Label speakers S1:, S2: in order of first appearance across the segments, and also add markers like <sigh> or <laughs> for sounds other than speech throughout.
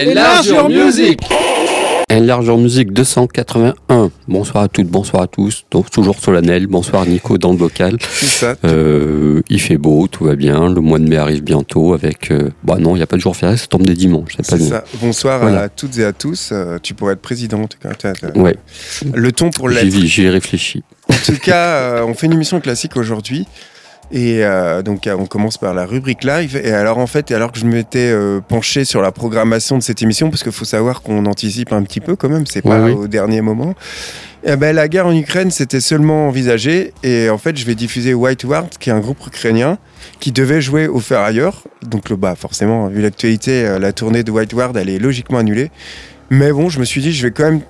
S1: Enlargeur Music
S2: Enlargeur Music 281. Bonsoir à toutes, bonsoir à tous. Donc, toujours solennel. Bonsoir Nico dans le.
S3: C'est ça.
S2: Euh, il fait beau, tout va bien. Le mois de mai arrive bientôt avec. euh, bah non, il n'y a pas de jour férié, ça tombe des dimanches. C'est
S3: ça. Bonsoir
S2: Voilà.
S3: à toutes et à tous. Euh, tu pourrais être président en tout cas. T'as- t'as-
S2: Ouais,
S3: Le ton pour
S2: j'y
S3: l'être.
S2: j'y ai réfléchi.
S3: En tout cas, euh, on fait une émission classique aujourd'hui. Et euh, donc, on commence par la rubrique live. Et alors, en fait, alors que je m'étais euh, penché sur la programmation de cette émission, parce qu'il faut savoir qu'on anticipe un petit peu quand même, c'est
S2: Ouais,
S3: pas
S2: oui.
S3: au dernier moment. Eh ben, la guerre en Ukraine, c'était seulement envisagé. Et en fait, je vais diffuser White Ward, qui est un groupe ukrainien, qui devait jouer au Ferrailleur. Donc, le, bah, forcément, vu l'actualité, euh, la tournée de White Ward, elle est logiquement annulée. Mais bon, je me suis dit, je vais quand même.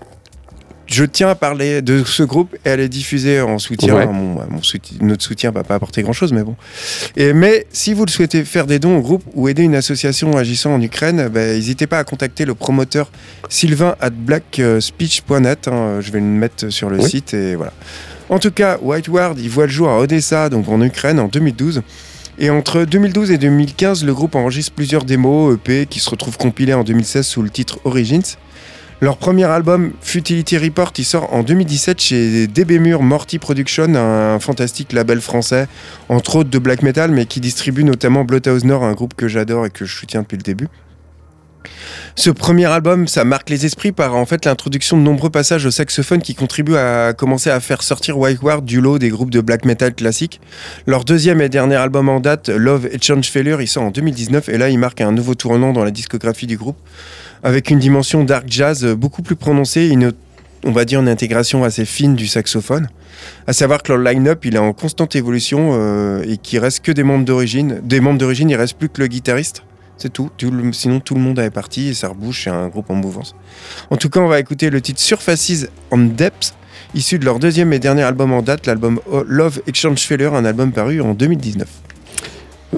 S3: Je tiens à parler de ce groupe et à les diffuser en soutien.
S2: Ouais.
S3: Mon, bah, mon soutien- notre soutien va pas apporter grand chose, mais bon. Et, mais si vous le souhaitez faire des dons au groupe ou aider une association agissant en Ukraine, ben, n'hésitez pas à contacter le promoteur Sylvain at blackspeech.net. hein, je vais le mettre sur le
S2: Oui.
S3: site et voilà. En tout cas, White Ward, il voit le jour à Odessa, donc en Ukraine, en 2012. Et entre 2012 et 2015, le groupe enregistre plusieurs démos EP qui se retrouvent compilés en 2016 sous le titre Origins. Leur premier album, Futility Report, il sort en 2017 chez DB Mur Morty Production, un fantastique label français, entre autres de black metal, mais qui distribue notamment Bloodhouse Nord, un groupe que j'adore et que je soutiens depuis le début. Ce premier album, ça marque les esprits par en fait l'introduction de nombreux passages au saxophone qui contribuent à commencer à faire sortir White Ward du lot des groupes de black metal classiques. Leur deuxième et dernier album en date, Love Exchange Failure, il sort en 2019 et là il marque un nouveau tournant dans la discographie du groupe avec une dimension dark jazz beaucoup plus prononcée, une, on va dire une intégration assez fine du saxophone. À savoir que leur line-up il est en constante évolution euh, et qu'il reste que des membres d'origine. Des membres d'origine, il reste plus que le guitariste. C'est tout. Sinon, tout le monde est parti et ça rebouche. C'est un groupe en mouvance. En tout cas, on va écouter le titre Surfaces on Depth, issu de leur deuxième et dernier album en date, l'album Oh, Love Exchange Failure, un album paru en 2019.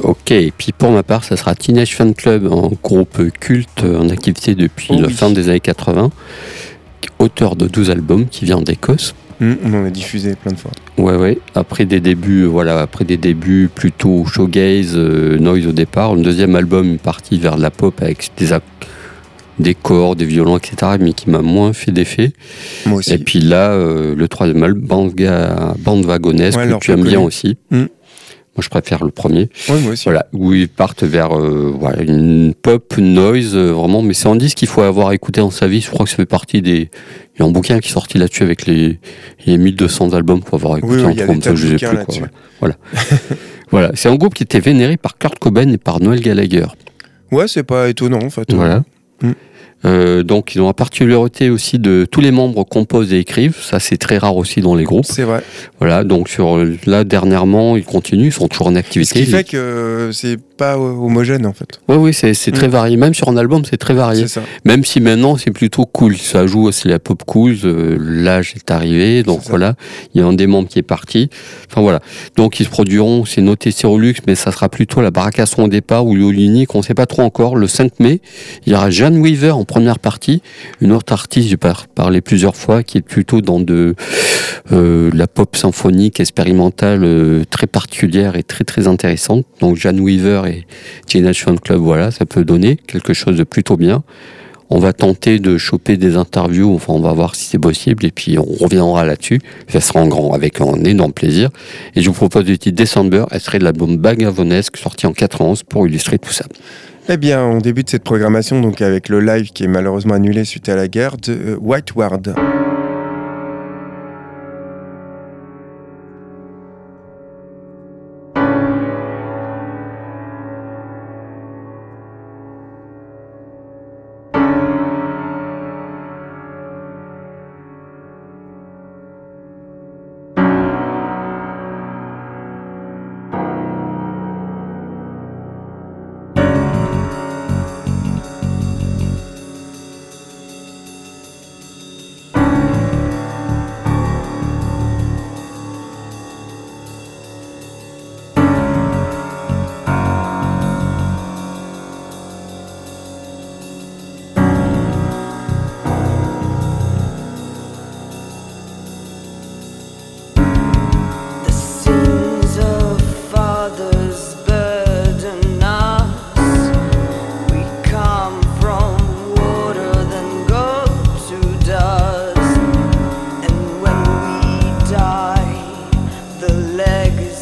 S2: Ok, et puis pour ma part, ça sera Teenage Fan Club, un groupe culte en activité depuis
S3: Oh
S2: la fin des années 80, auteur de 12 albums qui vient d'Écosse.
S3: Hmm, on en a diffusé plein de fois.
S2: Ouais, ouais. Après des débuts, euh, voilà, après des débuts plutôt showgaze, euh, noise au départ. Le deuxième album est parti vers la pop avec des, des corps, des violons, etc., mais qui m'a moins fait d'effet.
S3: Moi aussi.
S2: Et puis là, euh, le troisième album, Bande, Bande
S3: Ouais,
S2: que tu aimes bien aussi.
S3: Mm.
S2: Moi, je préfère le premier.
S3: Ouais, moi aussi.
S2: Voilà, où ils partent vers euh, voilà, une pop noise, euh, vraiment. Mais c'est un disque qu'il faut avoir écouté dans sa vie. Je crois que ça fait partie des. Il y a un bouquin qui est sorti là-dessus avec les, les 1200 albums pour avoir écouté
S3: Oui, oui,
S2: en ça, je
S3: bouquins
S2: plus, quoi. Voilà. <laughs> voilà. C'est un groupe qui était vénéré par Kurt Cobain et par Noel Gallagher.
S3: Ouais, c'est pas étonnant en fait.
S2: Voilà.
S3: Mm.
S2: Euh, donc, ils ont la particularité aussi de tous les membres composent et écrivent. Ça, c'est très rare aussi dans les groupes.
S3: C'est vrai.
S2: Voilà. Donc, sur là, dernièrement, ils continuent, ils sont toujours en
S3: Ce
S2: activité.
S3: qui fait que euh, c'est pas homogène en fait.
S2: Oui, oui, c'est très
S3: Mm.
S2: varié. Même sur un album, c'est très varié.
S3: Ça.
S2: Même si maintenant c'est plutôt cool, ça joue aussi la pop cool, euh, l'âge est arrivé, donc voilà, il y a un des membres qui est parti. Enfin voilà, donc ils se produiront, c'est noté Cyrolux, mais ça sera plutôt la Baracasson au départ ou l'Olinik, on ne sait pas trop encore. Le 5 mai, il y aura Jeanne Weaver en première partie, une autre artiste, j'ai par- parlé plusieurs fois, qui est plutôt dans de euh, la pop symphonique expérimentale euh, très particulière et très très intéressante. Donc Jeanne Weaver et Teenage Fan Club, voilà, ça peut donner quelque chose de plutôt bien. On va tenter de choper des interviews, enfin on va voir si c'est possible, et puis on reviendra là-dessus. Ça sera en grand, avec un énorme plaisir. Et je vous propose le titre December, extrait de l'album Bagavonesque, sorti en 91, pour illustrer tout ça.
S3: Eh bien, on débute cette programmation donc avec le live qui est malheureusement annulé suite à la guerre de euh, White Ward.
S4: legs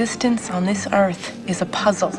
S4: existence on this earth is a puzzle.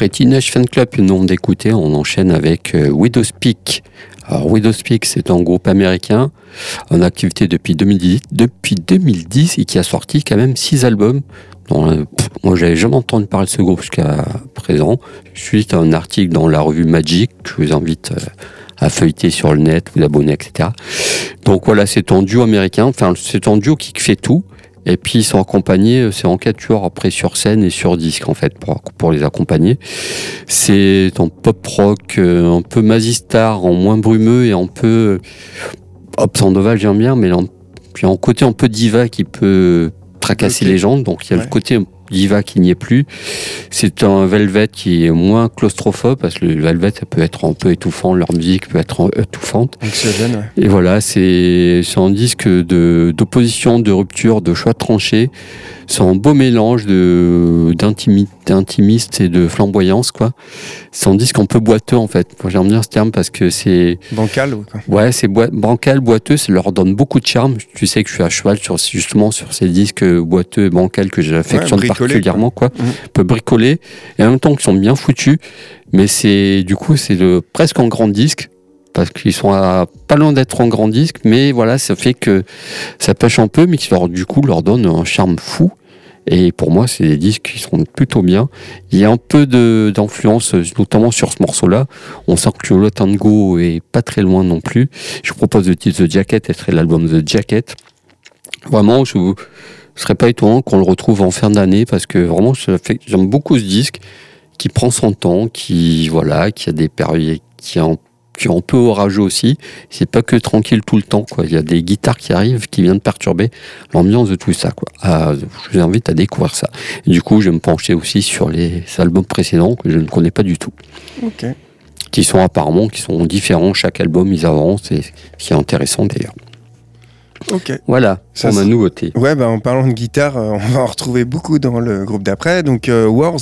S2: Après Teenage Fan Club, une nom d'écouter, on enchaîne avec euh, Widow's Peak. Alors Widow's Peak, c'est un groupe américain en activité depuis 2010, depuis 2010 et qui a sorti quand même six albums. Dont, pff, moi, j'avais jamais entendu parler de ce groupe jusqu'à présent. Suite à un article dans la revue Magic, je vous invite euh, à feuilleter sur le net, vous abonner, etc. Donc voilà, c'est un duo américain. Enfin, c'est un duo qui fait tout. Et puis ils sont accompagnés, euh, c'est en quatre tueurs après sur scène et sur disque en fait pour, pour les accompagner. C'est en pop rock, euh, un peu Mazistar, en moins brumeux et un peu Hop Sandoval j'aime bien, mais en, puis en côté un peu diva qui peut tracasser les gens. Donc il y a
S3: Ouais.
S2: le côté diva qui n'y est plus. C'est un Velvet qui est moins claustrophobe parce que le Velvet ça peut être un peu étouffant, leur musique peut être étouffante.
S3: Anxiogène, ouais.
S2: Et voilà, c'est un disque de d'opposition, de rupture, de choix tranchés. C'est un beau mélange de d'intimi- d'intimiste et de flamboyance, quoi. C'est un disque un peu boiteux, en fait. J'aime bien ce terme parce que c'est
S3: Bancal, ouais, quoi?
S2: ouais, c'est boi- bancal, boiteux. Ça leur donne beaucoup de charme. Tu sais que je suis à cheval sur justement sur ces disques boiteux et bancals que j'affectionne
S3: bricolés,
S2: particulièrement, quoi.
S3: Mhm.
S2: Un peu bricolés et en même temps qu'ils sont bien foutus. Mais c'est du coup c'est le- presque en grand disque parce qu'ils sont à, pas loin d'être en grand disque, mais voilà, ça fait que ça pêche un peu, mais qui leur du coup leur donne un charme fou. Et pour moi, c'est des disques qui sont plutôt bien. Il y a un peu d'influence, notamment sur ce morceau-là. On sent que le tango est pas très loin non plus. Je vous propose le titre The Jacket, et serait l'album The Jacket. Vraiment, je ne serais pas étonnant qu'on le retrouve en fin d'année parce que vraiment, j'aime beaucoup ce disque qui prend son temps, qui voilà, qui a des périodes, qui est un, qui est un peu orageux aussi. C'est pas que tranquille tout le temps, quoi. Il y a des guitares qui arrivent, qui viennent perturber l'ambiance de tout ça, quoi. Ah, je vous invite à découvrir ça. Et du coup, je vais me pencher aussi sur les albums précédents que je ne connais pas du tout,
S3: Ok.
S2: qui sont apparemment, qui sont différents. Chaque album, ils avancent, et ce qui est intéressant d'ailleurs.
S3: Ok.
S2: Voilà,
S3: Ça,
S2: pour ma nouveauté.
S3: Ouais, bah, en parlant de guitare, euh, on va en retrouver beaucoup dans le groupe d'après. Donc, euh, Wars,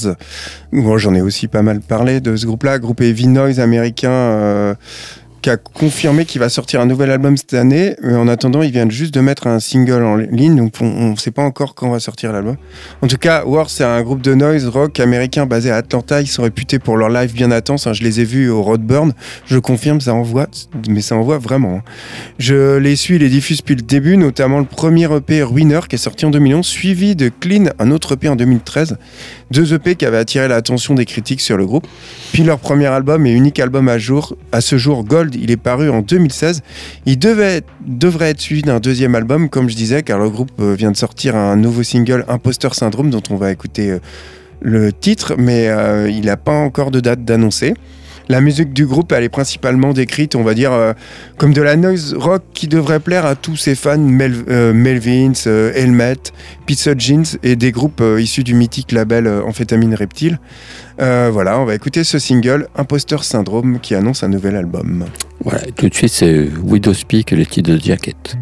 S3: bon, j'en ai aussi pas mal parlé de ce groupe-là, groupe heavy noise américain euh, qui a confirmé qu'il va sortir un nouvel album cette année. Mais en attendant, il vient juste de mettre un single en ligne, donc on ne sait pas encore quand va sortir l'album. En tout cas, Wars, c'est un groupe de noise rock américain basé à Atlanta. Ils sont réputés pour leur live bien intense. hein. Je les ai vus au Roadburn. Je confirme, ça envoie, mais ça envoie vraiment. hein. Je les suis les diffuse depuis le début, notamment le premier EP Ruiner qui est sorti en 2011, suivi de Clean, un autre EP en 2013. Deux EP qui avaient attiré l'attention des critiques sur le groupe. Puis leur premier album et unique album à jour, à ce jour, Gold, il est paru en 2016. Il devait, devrait être suivi d'un deuxième album, comme je disais, car le groupe euh, vient de sortir un nouveau single, Imposter Syndrome, dont on va écouter euh, le titre, mais euh, il n'a pas encore de date d'annoncer. La musique du groupe, elle est principalement décrite, on va dire, euh, comme de la noise rock qui devrait plaire à tous ses fans, Mel- euh, Melvins, euh, Helmet, Pizza Jeans et des groupes issus du mythique label Amphétamine Reptile. Voilà, on va écouter ce single, Imposter Syndrome, qui annonce un nouvel album.
S2: Voilà, tout de suite, c'est Widow Speak le titre de Jacket.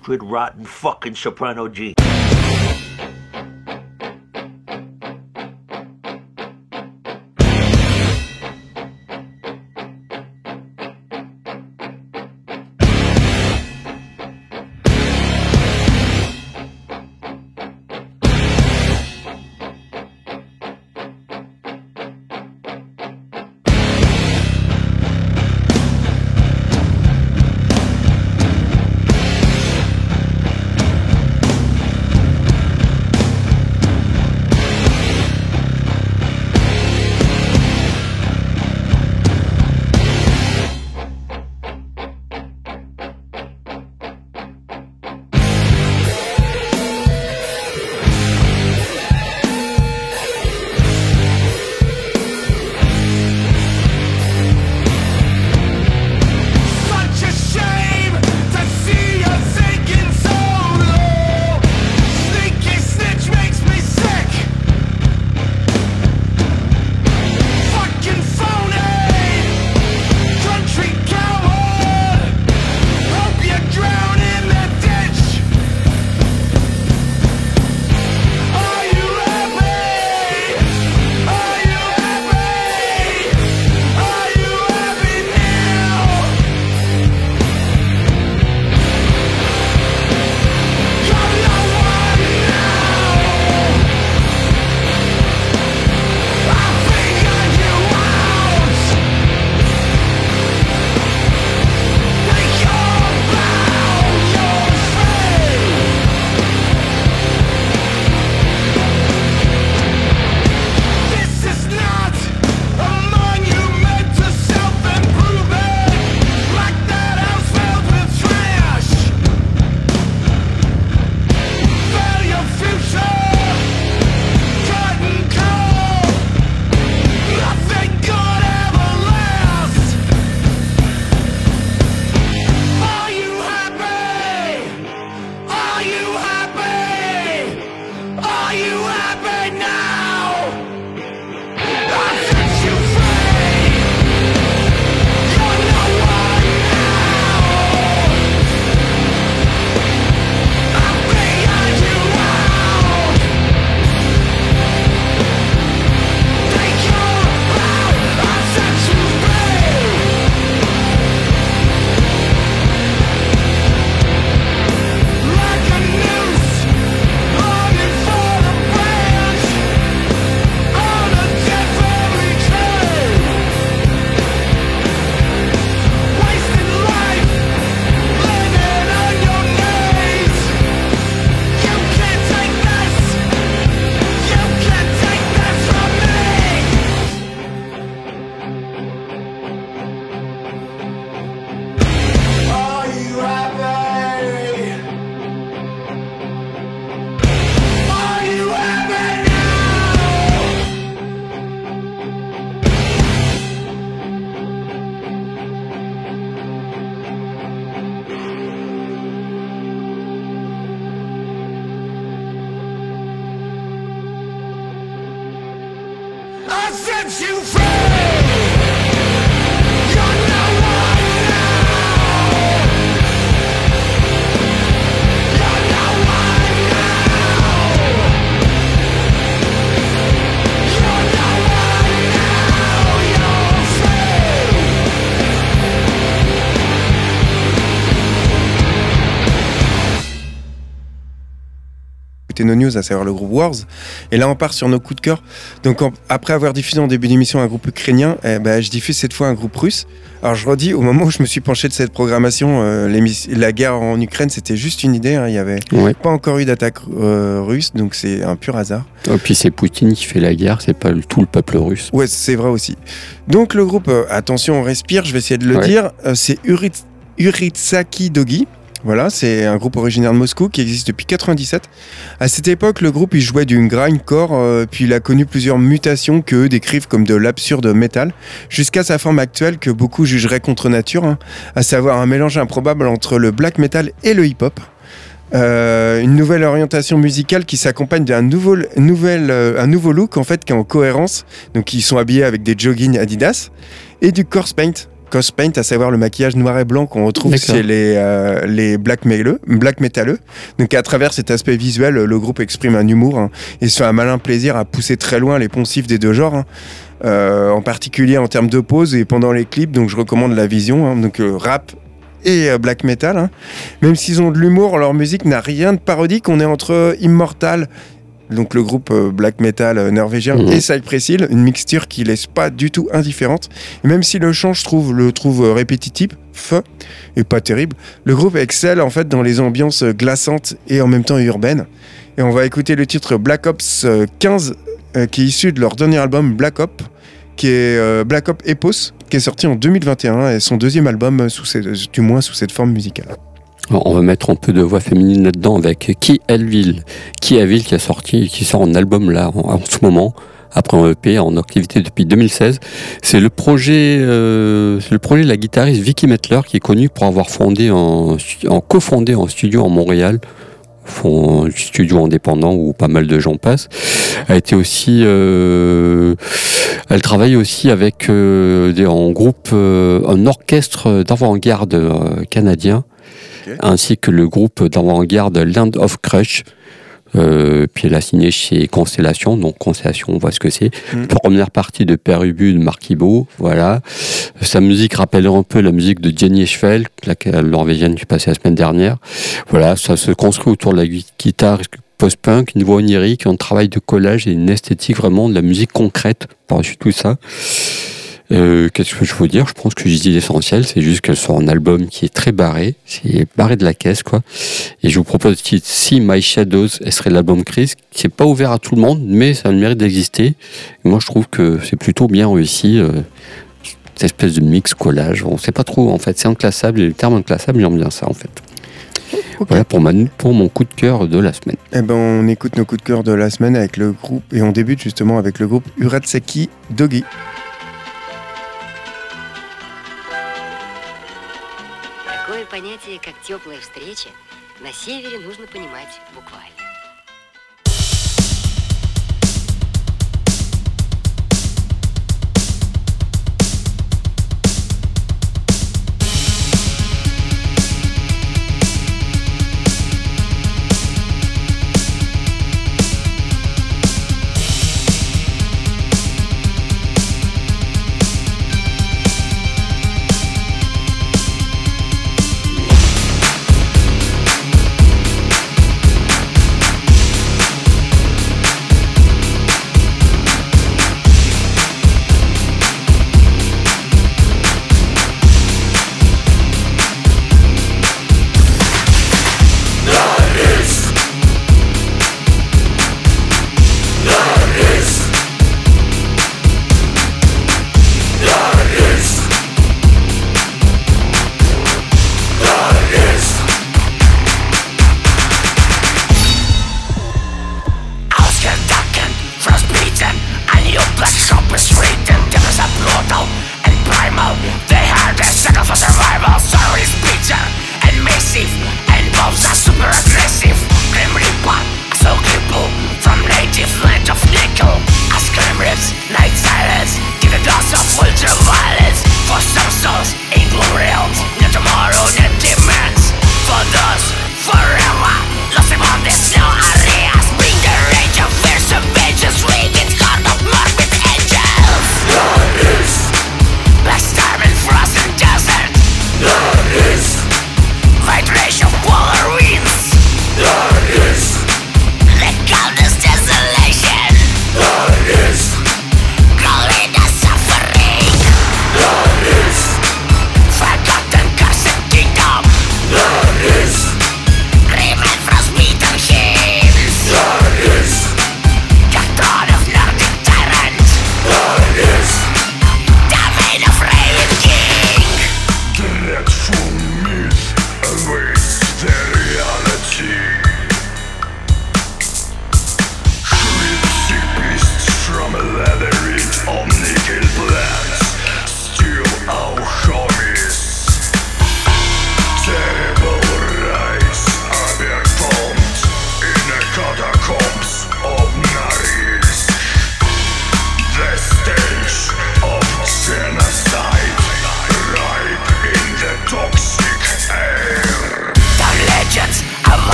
S5: Putrid, rotten fucking soprano G.
S3: nos news, à savoir le groupe Wars. Et là, on part sur nos coups de cœur. Donc, en- après avoir diffusé en début d'émission un groupe ukrainien, eh ben, je diffuse cette fois un groupe russe. Alors, je redis, au moment où je me suis penché de cette programmation, euh, la guerre en Ukraine, c'était juste une idée. hein. Il n'y avait
S2: Ouais.
S3: pas encore eu d'attaque euh, russe, donc c'est un pur hasard.
S2: Et puis c'est Poutine qui fait la guerre, c'est pas tout le peuple russe.
S3: Ouais, c'est vrai aussi. Donc le groupe, euh, attention, on respire, je vais essayer de le
S2: Ouais.
S3: dire, euh, c'est Urit- Uritsaki Dogi. Voilà, c'est un groupe originaire de Moscou qui existe depuis 97. À cette époque, le groupe jouait du grindcore, euh, puis il a connu plusieurs mutations que eux décrivent comme de l'absurde metal, jusqu'à sa forme actuelle que beaucoup jugeraient contre nature, hein, à savoir un mélange improbable entre le black metal et le hip-hop. Euh, une nouvelle orientation musicale qui s'accompagne d'un euh, nouveau look en fait qui est en cohérence. Donc ils sont habillés avec des joggings Adidas et du corpse paint. Corpse paint, à savoir le maquillage noir et blanc qu'on retrouve chez les, euh, les black, metaleux, black métalleux. Donc à travers cet aspect visuel, le groupe exprime un humour hein, et se fait un malin plaisir à pousser très loin les poncifs des deux genres. hein. Euh, en particulier en termes de pose et pendant les clips, donc je recommande la vision, hein, donc euh, rap et black metal. Même s'ils ont de l'humour, leur musique n'a rien de parodique. On est entre Immortal, donc le groupe euh, black metal euh, norvégien,
S2: Mhm.
S3: et Cypress Hill, une mixture qui laisse pas du tout indifférente. Et même si le chant, je trouve, le trouve euh, répétitif, feu, et pas terrible, le groupe excelle en fait dans les ambiances glaçantes et en même temps urbaines. Et on va écouter le titre Black Ops euh, 15, euh, qui est issu de leur dernier album Black Ops, qui est Black Ops Epos, qui est sorti en 2021 et son deuxième album, sous du moins sous cette forme musicale.
S2: On va mettre un peu de voix féminine là-dedans avec Qui Elville. Qui qui a sorti, qui sort en album là en, ce moment. Après un EP en activité depuis 2016, c'est le projet, euh, le projet de la guitariste Vicky Metler qui est connue pour avoir fondé en, en cofondé en studio en Montréal, un studio indépendant où pas mal de gens passent. Elle été aussi, euh, elle travaille aussi avec euh, en groupe, euh, un orchestre d'avant-garde canadien Ainsi que le groupe d'avant-garde Land of Crush. Euh, puis elle a signé chez Constellation, donc Constellation, on voit ce que c'est.
S3: Mm.
S2: Première partie de Père Ubu de Marc Ibo, voilà. Sa musique rappelle un peu la musique de Jenny Schvel, la norvégienne qui passée la semaine dernière. Voilà, ça se construit autour de la gui- guitare post-punk, une voix onirique, un travail de collage et une esthétique vraiment de la musique concrète par-dessus tout ça. Euh, Qu'est-ce que je veux dire? Je pense que j'ai dit l'essentiel, c'est juste qu'elle sort un album qui est très barré, c'est barré de la caisse quoi. Et je vous propose le titre See My Shadows, elle serait l'album Chris, qui n'est pas ouvert à tout le monde, mais ça a le mérite d'exister. Moi je trouve que c'est plutôt bien réussi, euh, cette espèce de mix collage. On sait pas trop en fait, c'est inclassable et le terme inclassable il aime bien ça en fait. Voilà pour, ma, pour mon coup de cœur de la semaine.
S3: Eh ben, on écoute nos coups de cœur de la semaine avec le groupe et on débute justement avec le groupe Uratseki Dogi.
S6: Понятие, как теплая встреча, на севере нужно понимать буквально.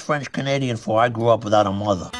S7: French Canadian for. I grew up without a mother.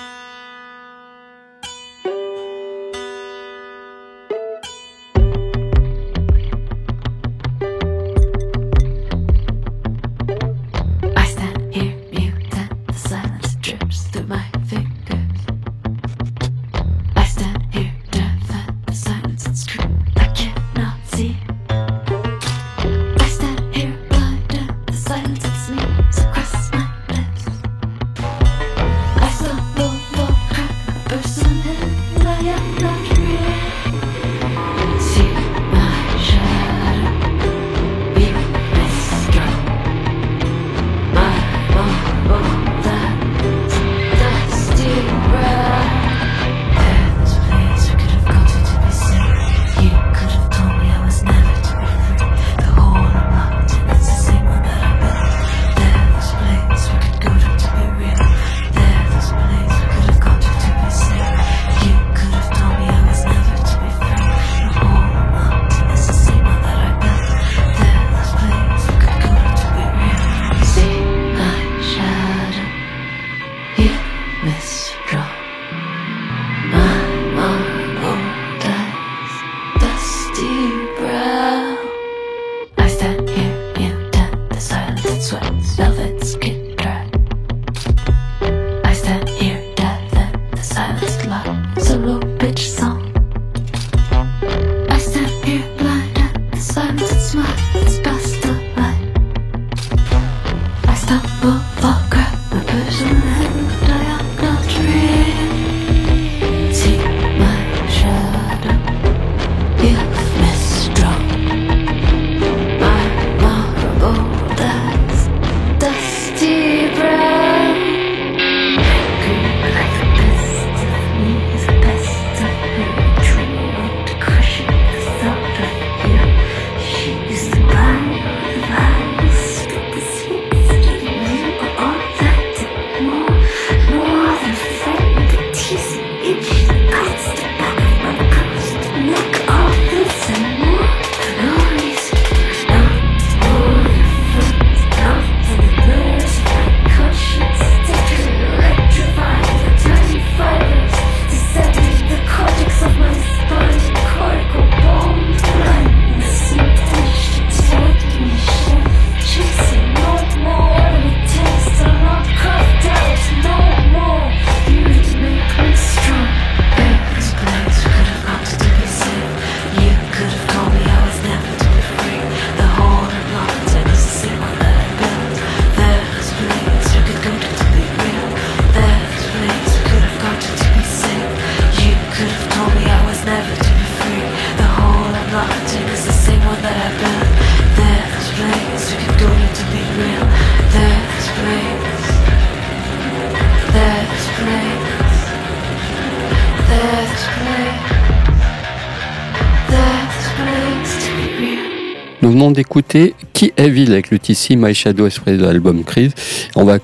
S2: Nous venons d'écouter Qui Evil avec le TC My Shadow exprès de l'album Crise. On va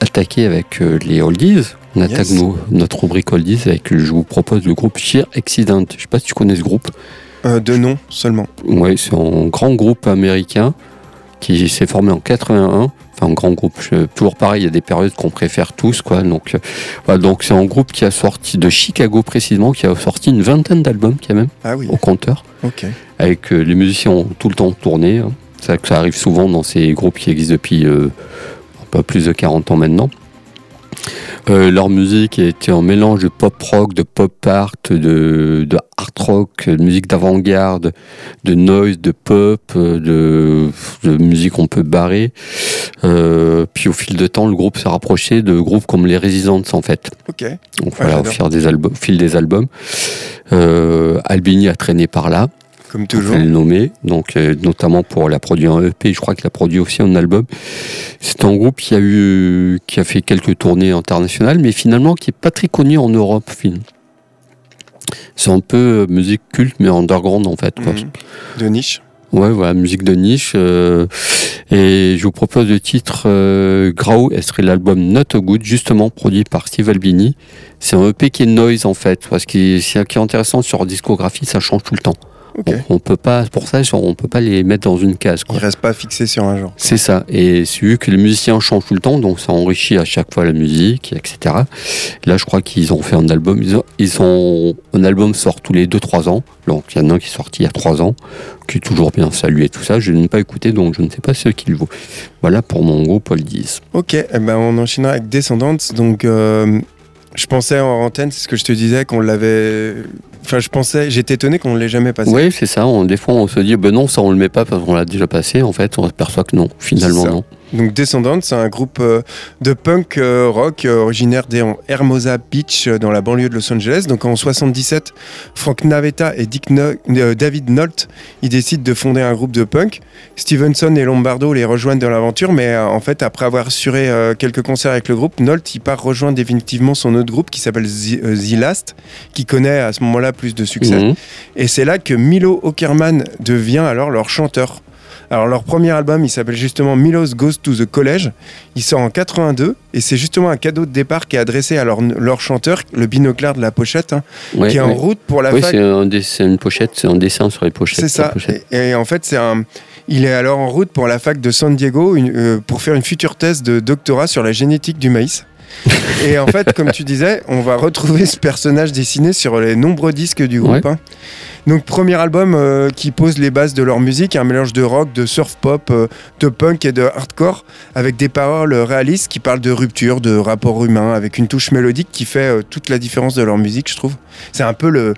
S2: attaquer avec euh, les oldies. On attaque nos- notre rubrique oldies avec, je vous propose le groupe Sheer Accident. Je sais pas si tu connais ce groupe.
S3: Euh, de nom seulement.
S2: Ouais, c'est un grand groupe américain qui s'est formé en 81. Enfin, un grand groupe. Je- toujours pareil, il y a des périodes qu'on préfère tous, quoi. Donc, euh, voilà, donc c'est un groupe qui a sorti de Chicago précisément, qui a sorti une vingtaine d'albums quand même
S3: Ah oui,
S2: au compteur.
S3: ok.
S2: avec euh, les musiciens ont tout le temps tourné. hein. C'est vrai que ça arrive souvent dans ces groupes qui existent depuis euh, un peu plus de 40 ans maintenant. Euh, leur musique était un mélange de pop rock, de pop art, de, de art rock, de musique d'avant-garde, de noise, de pop, euh, de, de musique un peu barrée. Euh, puis au fil de temps, le groupe s'est rapproché de groupes comme les Residents en fait.
S3: Ok.
S2: Donc voilà, au fil des albums, fil des albums. Euh, Albini a traîné par là.
S3: Comme toujours.
S2: peut le nommer, donc euh, notamment pour la produire un EP, je crois qu'il a produit aussi un album. C'est un groupe qui a eu, qui a fait quelques tournées internationales, mais finalement qui est pas très connu en Europe. film. C'est un peu euh, musique culte, mais underground en fait. Quoi.
S3: Mhm. De niche.
S2: Ouais, voilà, musique de niche. euh, et je vous propose le titre euh, Grau, et serait l'album Not a Good, justement produit par Steve Albini. C'est un EP qui est noise en fait, parce que ce qui est intéressant sur discographie, ça change tout le temps. On, on peut pas, pour ça, on peut pas les mettre dans une case. quoi.
S3: Il reste pas fixé sur un genre.
S2: C'est ça. Et c'est vu que les musiciens changent tout le temps, donc ça enrichit à chaque fois la musique, etc. Là, je crois qu'ils ont fait un album. Ils ont, ils ont- un album sort tous les 2-3 ans. Donc il y en a un qui est sorti il y a 3 ans, qui est toujours bien salué et tout ça. Je n'ai pas écouté, donc je ne sais pas ce qu'il vaut. Voilà pour mon groupe Paul 10.
S3: Ok, eh ben on enchaînera avec Descendants. Donc, euh, je pensais en antenne, c'est ce que je te disais, qu'on l'avait. Enfin, je pensais, j'étais étonné qu'on ne l'ait jamais passé.
S2: Oui, c'est ça. On- des fois, on se dit, ben non, ça on le met pas parce qu'on l'a déjà passé. En fait, on s'aperçoit que non. Finalement, non.
S3: Donc Descendants, c'est un groupe euh, de punk euh, rock euh, originaire des Hermosa Beach dans la banlieue de Los Angeles. Donc en 77, Frank Navetta et Dick No- David Nolt, ils décident de fonder un groupe de punk. Stevenson et Lombardo les rejoignent dans l'aventure, mais en fait après avoir assuré quelques concerts avec le groupe, Nolt il part rejoindre définitivement son autre groupe qui s'appelle The, The Last, qui connaît à ce moment-là plus de succès.
S2: Mhm.
S3: Et c'est là que Milo Ockerman devient alors leur chanteur. Alors leur premier album, il s'appelle justement Milo's Goes to the College. Il sort en 82 et c'est justement un cadeau de départ qui est adressé à leur, leur chanteur, le binoclard de la pochette, hein,
S2: Ouais,
S3: qui est en
S2: ouais.
S3: route pour la
S2: Oui,
S3: fac.
S2: dess- c'est une pochette, c'est un dessin sur les pochettes.
S3: C'est ça.
S2: pochette.
S3: Et, et en fait, c'est un. Il est alors en route pour la fac de San Diego une- euh, pour faire une future thèse de doctorat sur la génétique du maïs. <laughs> et en fait, comme tu disais, on va retrouver ce personnage dessiné sur les nombreux disques du groupe. hein. Donc, premier album euh, qui pose les bases de leur musique, un mélange de rock, de surf pop, euh, de punk et de hardcore, avec des paroles réalistes qui parlent de rupture, de rapport humain, avec une touche mélodique qui fait euh, toute la différence de leur musique, je trouve. C'est un peu le,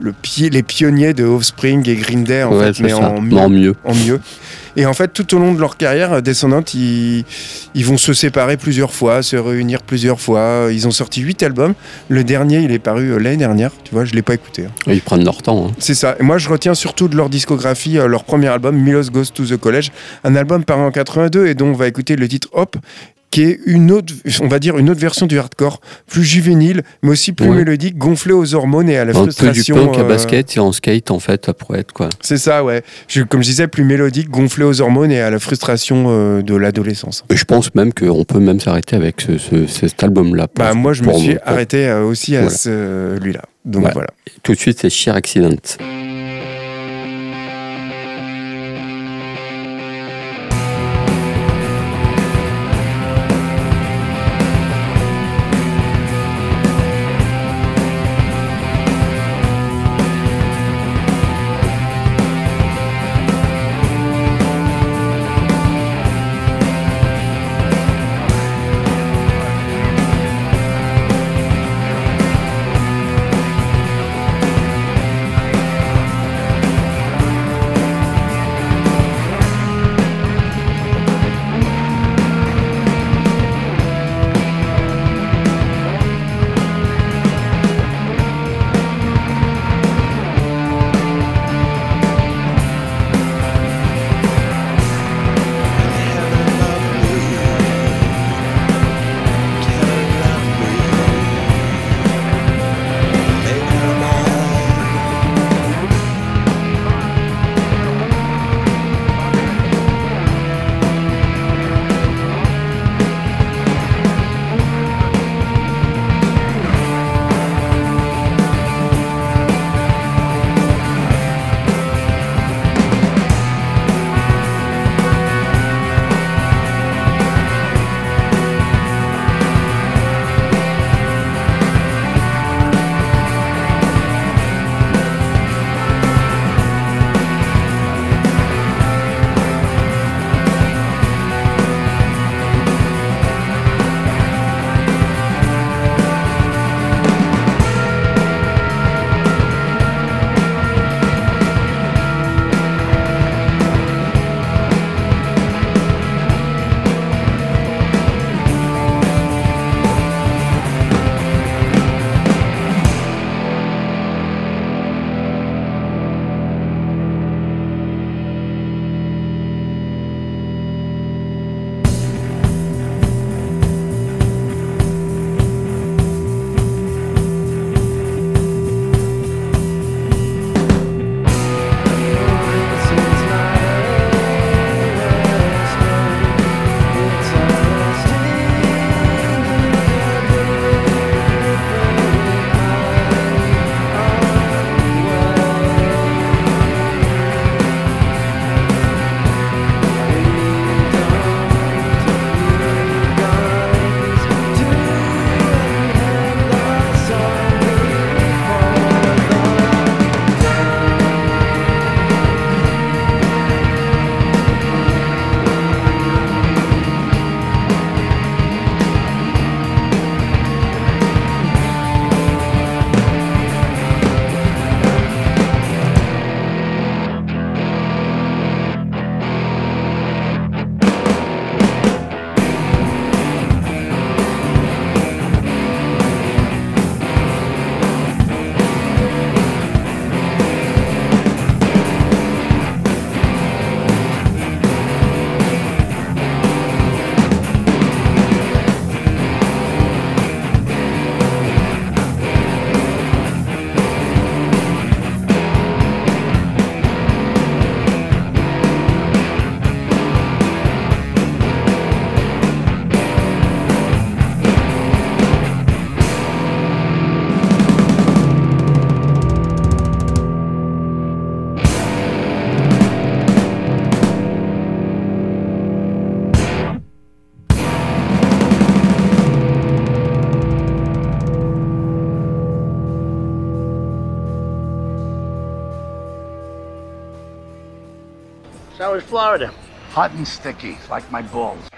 S3: le pied, les pionniers de Offspring et Green Day, en
S2: Ouais,
S3: fait, mais en
S2: mieux.
S3: en mieux. Et en fait, tout au long de leur carrière descendante, ils, ils vont se séparer plusieurs fois, se réunir plusieurs fois. Ils ont sorti huit albums. Le dernier, il est paru euh, l'année dernière. Tu vois, je l'ai pas écouté. hein.
S2: Ils prennent leur temps. hein.
S3: C'est ça. Et moi, je retiens surtout de leur discographie euh, leur premier album, Milos Goes to the College, un album paru en 82 et dont on va écouter le titre Hop qui est une autre, on va dire une autre version du hardcore, plus juvénile, mais aussi plus
S2: Ouais.
S3: mélodique, gonflée aux hormones et à la
S2: Un peu du
S3: frustration.
S2: punk à
S3: euh,
S2: basket et en skate, en fait, ça pourrait être quoi.
S3: C'est ça, ouais. Je- comme je disais, plus mélodique, gonflé aux hormones et à la frustration euh, de l'adolescence.
S2: Je pense même qu'on peut même s'arrêter avec ce- ce- cet album-là.
S3: Bah, moi, je me suis arrêté euh, aussi à
S2: Voilà.
S3: celui-là. Donc
S2: Voilà.
S3: voilà.
S2: Tout de suite, c'est Sheer Accident.
S4: Hot and sticky, like my balls.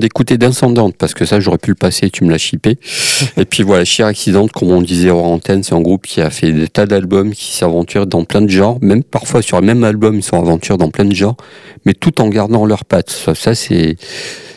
S2: D'écouter Descendante, parce que ça, j'aurais pu le passer, tu me l'as chippé. <laughs> Et puis voilà, Sheer Accident, comme on disait hors antenne, c'est un groupe qui a fait des tas d'albums, qui s'aventurent dans plein de genres, même parfois sur le même album, ils s'aventurent dans plein de genres, mais tout en gardant leurs pattes. Ça, ça, c'est,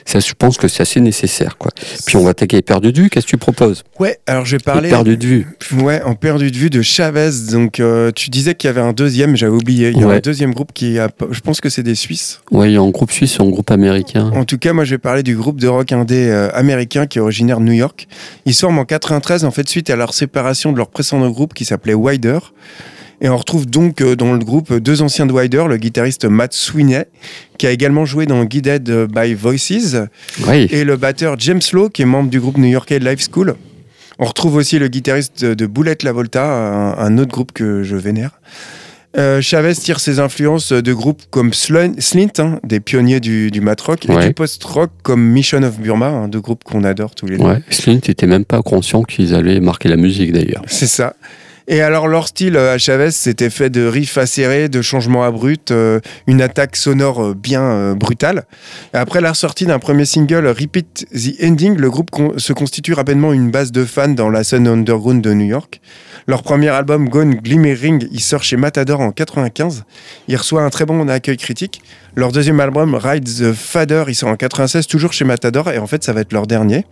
S2: ça, je pense que c'est assez nécessaire, quoi. Puis on va attaquer Perdu de vue, qu'est-ce que tu proposes?
S3: Ouais, alors je vais parler.
S2: Perdu de vue.
S3: Ouais, en perdu de vue de Chavez. Donc, euh, tu disais qu'il y avait un deuxième, j'avais oublié. Il y a
S2: Ouais.
S3: un deuxième groupe qui a, je pense que c'est des Suisses.
S2: Ouais, il y a un groupe suisse et un groupe américain.
S3: En tout cas, moi, je vais parler du groupe de rock indé euh, américain qui est originaire de New York. Ils forment en 93, en fait, suite à leur séparation de leur précédent groupe qui s'appelait Wider. Et on retrouve donc euh, dans le groupe deux anciens de Wider, le guitariste Matt Sweeney, qui a également joué dans Guided by Voices,
S2: Oui.
S3: et le batteur James Lowe, qui est membre du groupe new-yorkais Live School. On retrouve aussi le guitariste de, Bullet La Volta, un, un autre groupe que je vénère. Euh, Chavez tire ses influences de groupes comme Slun- Slint, hein, des pionniers du, du mat rock, et
S2: Ouais.
S3: du post-rock comme Mission of Burma, hein, deux groupes qu'on adore tous les deux.
S2: Ouais, Slint n'était même pas conscient qu'ils allaient marquer la musique d'ailleurs.
S3: C'est ça. Et alors leur style euh, à Chavez, c'était fait de riffs acérés, de changements abrupts, euh, une attaque sonore euh, bien brutale. Après la sortie d'un premier single, Repeat the Ending, le groupe se constitue rapidement une base de fans dans la scène underground de New York. Leur premier album, Gone Glimmering, il sort chez Matador en 95. Il reçoit un très bon accueil critique. Leur deuxième album, Ride the Fader, il sort en 96, toujours chez Matador, et en fait ça va être leur dernier.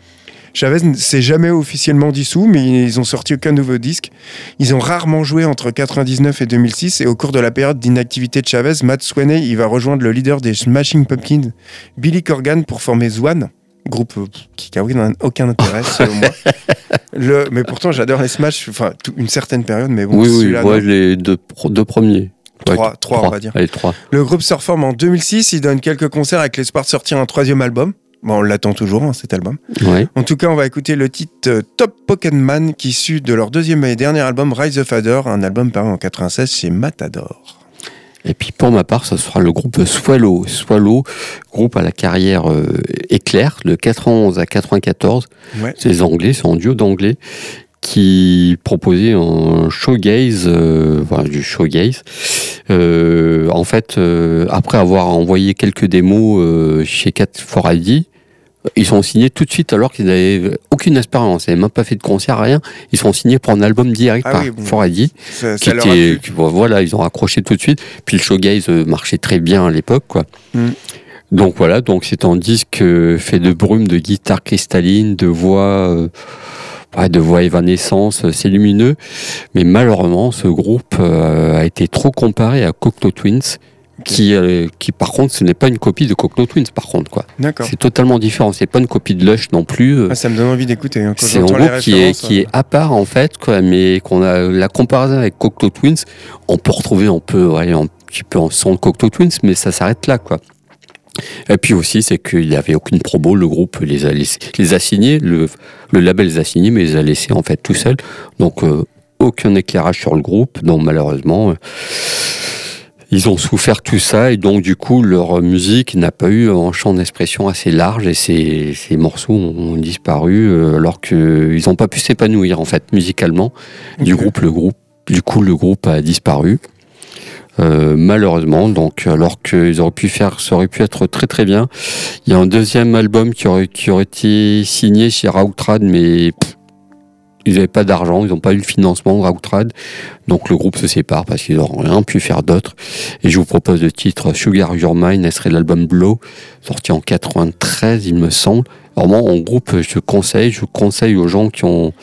S3: Chavez ne s'est jamais officiellement dissous, mais ils ont sorti aucun nouveau disque. Ils ont rarement joué entre 99 et 2006, et au cours de la période d'inactivité de Chavez, Matt Sweeney il va rejoindre le leader des Smashing Pumpkins, Billy Corgan, pour former Zwan, groupe euh, qui n'a aucun, intérêt selon moi. <laughs> Le, mais pourtant j'adore les Smash, enfin une certaine période, mais bon,
S2: oui, oui, ouais, les deux, premiers. Ouais,
S3: Trois- trois, on va dire.
S2: Allez, trois.
S3: Le groupe se reforme en 2006, il donne quelques concerts avec l'espoir de sortir un troisième album. Bon, on l'attend toujours, hein, cet album.
S2: Ouais.
S3: En tout cas, on va écouter le titre euh, Top Pocket Man qui issu de leur deuxième et dernier album Rise of Fader, un album paru en 96 chez Matador.
S2: Et puis pour ma part, ça sera le groupe Swallow. Swallow, groupe à la carrière euh, éclair, de 91 à 94.
S3: Ouais.
S2: C'est les Anglais, c'est en duo d'Anglais, qui proposait un showgaze, euh, voilà, du showgaze. Euh, en fait, euh, après avoir envoyé quelques démos chez Cat for ID, ils sont signés tout de suite alors qu'ils n'avaient aucune expérience, ils n'avaient même pas fait de concert, rien. Ils sont signés pour un album direct
S3: Ah
S2: par
S3: oui, bon.
S2: For ID
S3: Ça,
S2: qui
S3: leur
S2: était, qui- voilà, ils ont raccroché tout de suite. Puis le showgaze euh, marchait très bien à l'époque, quoi.
S3: Mm.
S2: Donc voilà, donc c'est un disque euh, fait de brume, de guitare cristalline, de voix, euh, ouais, de voix évanescence, euh, c'est lumineux. Mais malheureusement, ce groupe euh, a été trop comparé à Cocteau Twins. Qui, euh, qui par contre, ce n'est pas une copie de Cocteau Twins, par contre, quoi.
S3: D'accord.
S2: C'est totalement différent. C'est pas une copie de Lush non plus. euh,
S3: Ah, ça me donne envie d'écouter. hein,
S2: c'est un groupe qui est, qui
S3: euh,
S2: est à part en fait, quoi, mais qu'on a la comparaison avec Cocteau Twins, on peut retrouver un peu, ouais, un petit peu en son de Cocteau Twins, mais ça s'arrête là, quoi. Et puis aussi, c'est qu'il n'y avait aucune promo, le groupe les a, laissés- les a signés, le, le label les a signés, mais les a laissés en fait tout seuls. Donc, euh, aucun éclairage sur le groupe, donc malheureusement, euh, ils ont souffert tout ça, et donc du coup, leur musique n'a pas eu un champ d'expression assez large, et ces, ces morceaux ont disparu, euh, alors qu'ils n'ont pas pu s'épanouir en fait musicalement. Du groupe, le groupe, du coup, le groupe a disparu. Euh, malheureusement, donc alors qu'ils auraient pu faire, ça aurait pu être très très bien. Il y a un deuxième album qui aurait, qui aurait été signé chez Rautrad, mais pff, ils n'avaient pas d'argent, ils n'ont pas eu le financement de Rautrad, donc le groupe se sépare parce qu'ils n'ont rien pu faire d'autre. Et je vous propose le titre Sugar Your Mind, serait l'album Blow, sorti en 93, il me semble. Vraiment, en groupe, je conseille, je conseille aux gens qui ont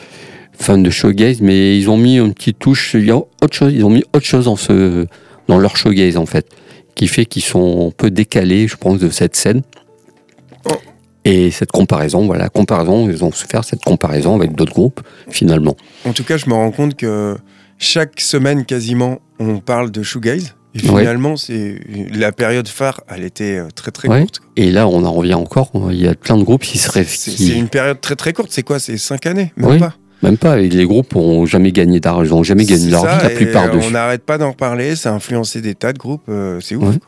S2: fans de shoegaze, mais ils ont mis une petite touche, il y a autre chose, ils ont mis autre chose dans ce, dans leur shoegaze en fait, qui fait qu'ils sont un peu décalés, je pense, de cette scène. Et cette comparaison, voilà, comparaison, ils ont su faire cette comparaison avec d'autres groupes, finalement.
S3: En tout cas, je me rends compte que chaque semaine, quasiment, on parle de shoegaze. Et
S2: Ouais.
S3: finalement, c'est la période phare, elle était euh, très très
S2: Ouais.
S3: courte.
S2: Et là, on en revient encore, il y a plein de groupes qui seraient...
S3: C'est
S2: qui-
S3: une période très très courte. C'est quoi? C'est 5 années? Même
S2: Oui.
S3: pas
S2: Même pas, et les groupes ont jamais gagné d'argent, ont jamais gagné leur
S3: ça,
S2: vie, la plupart d'eux.
S3: On n'arrête pas d'en reparler. Ça a influencé des tas de groupes. euh, c'est ouf.
S2: Ouais.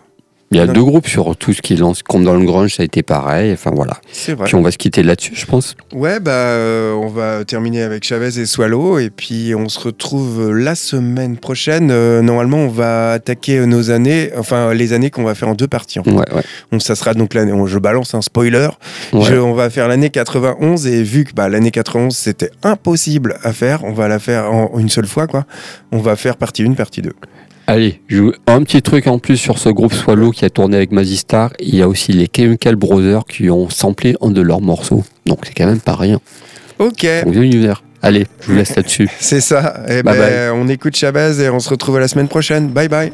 S2: Il y a
S3: Non.
S2: deux groupes sur tout ce qui lance, comme dans le grunge, ça a été pareil, enfin voilà.
S3: C'est vrai.
S2: Puis on va se quitter là-dessus, je pense.
S3: Ouais, bah, euh, on va terminer avec Chavez et Swallow, et puis on se retrouve la semaine prochaine. Euh, normalement, on va attaquer nos années, enfin les années qu'on va faire en deux parties. en fait.
S2: Ouais, ouais.
S3: Donc ça sera donc l'année. Je balance un spoiler.
S2: Ouais.
S3: Je- on va faire l'année 91 et vu que bah, l'année 91 c'était impossible à faire, on va la faire en une seule fois quoi. On va faire partie 1, partie 2.
S2: Allez, je vous- un petit truc en plus sur ce groupe Swallow qui a tourné avec Mazistar. Il y a aussi les Chemical Brothers qui ont samplé un de leurs morceaux. Donc c'est quand même pas rien.
S3: Ok,
S2: Donc, l'univers. Allez, je vous laisse là-dessus. <laughs>
S3: c'est ça. Et
S2: Bye
S3: ben, on écoute Chavez et on se retrouve la semaine prochaine. Bye bye.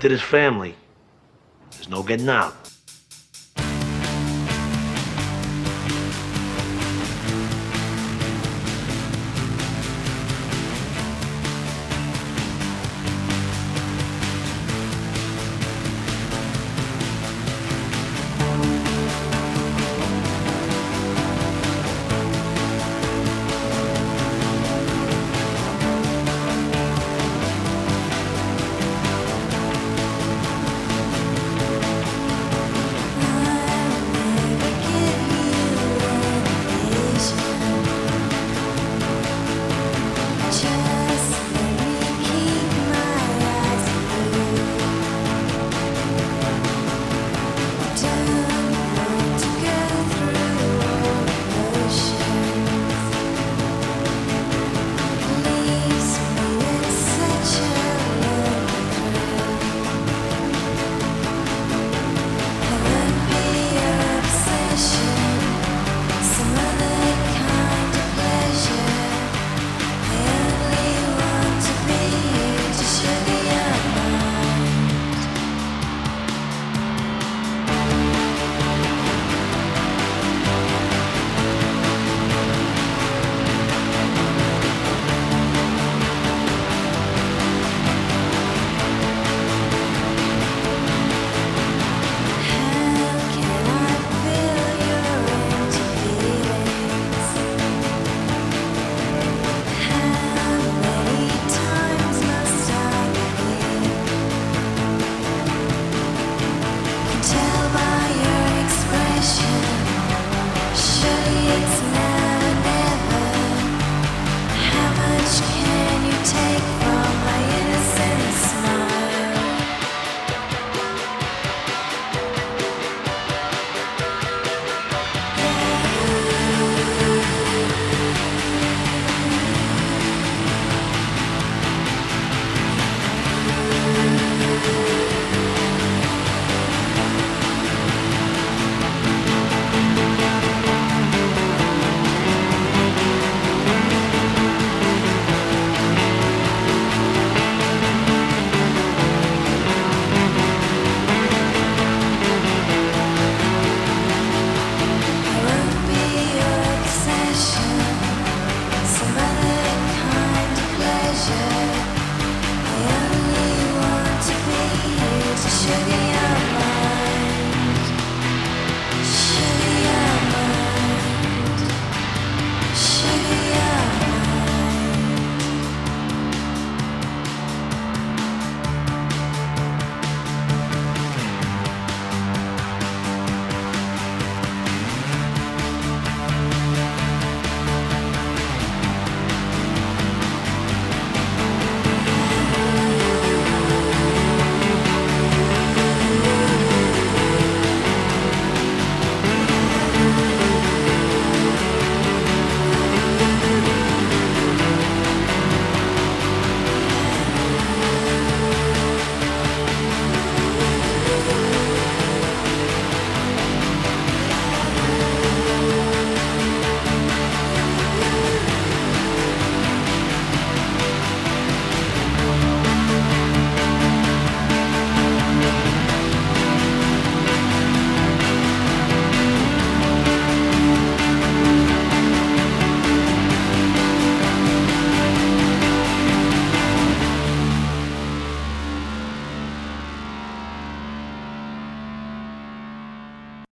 S5: To his family. There's no getting out.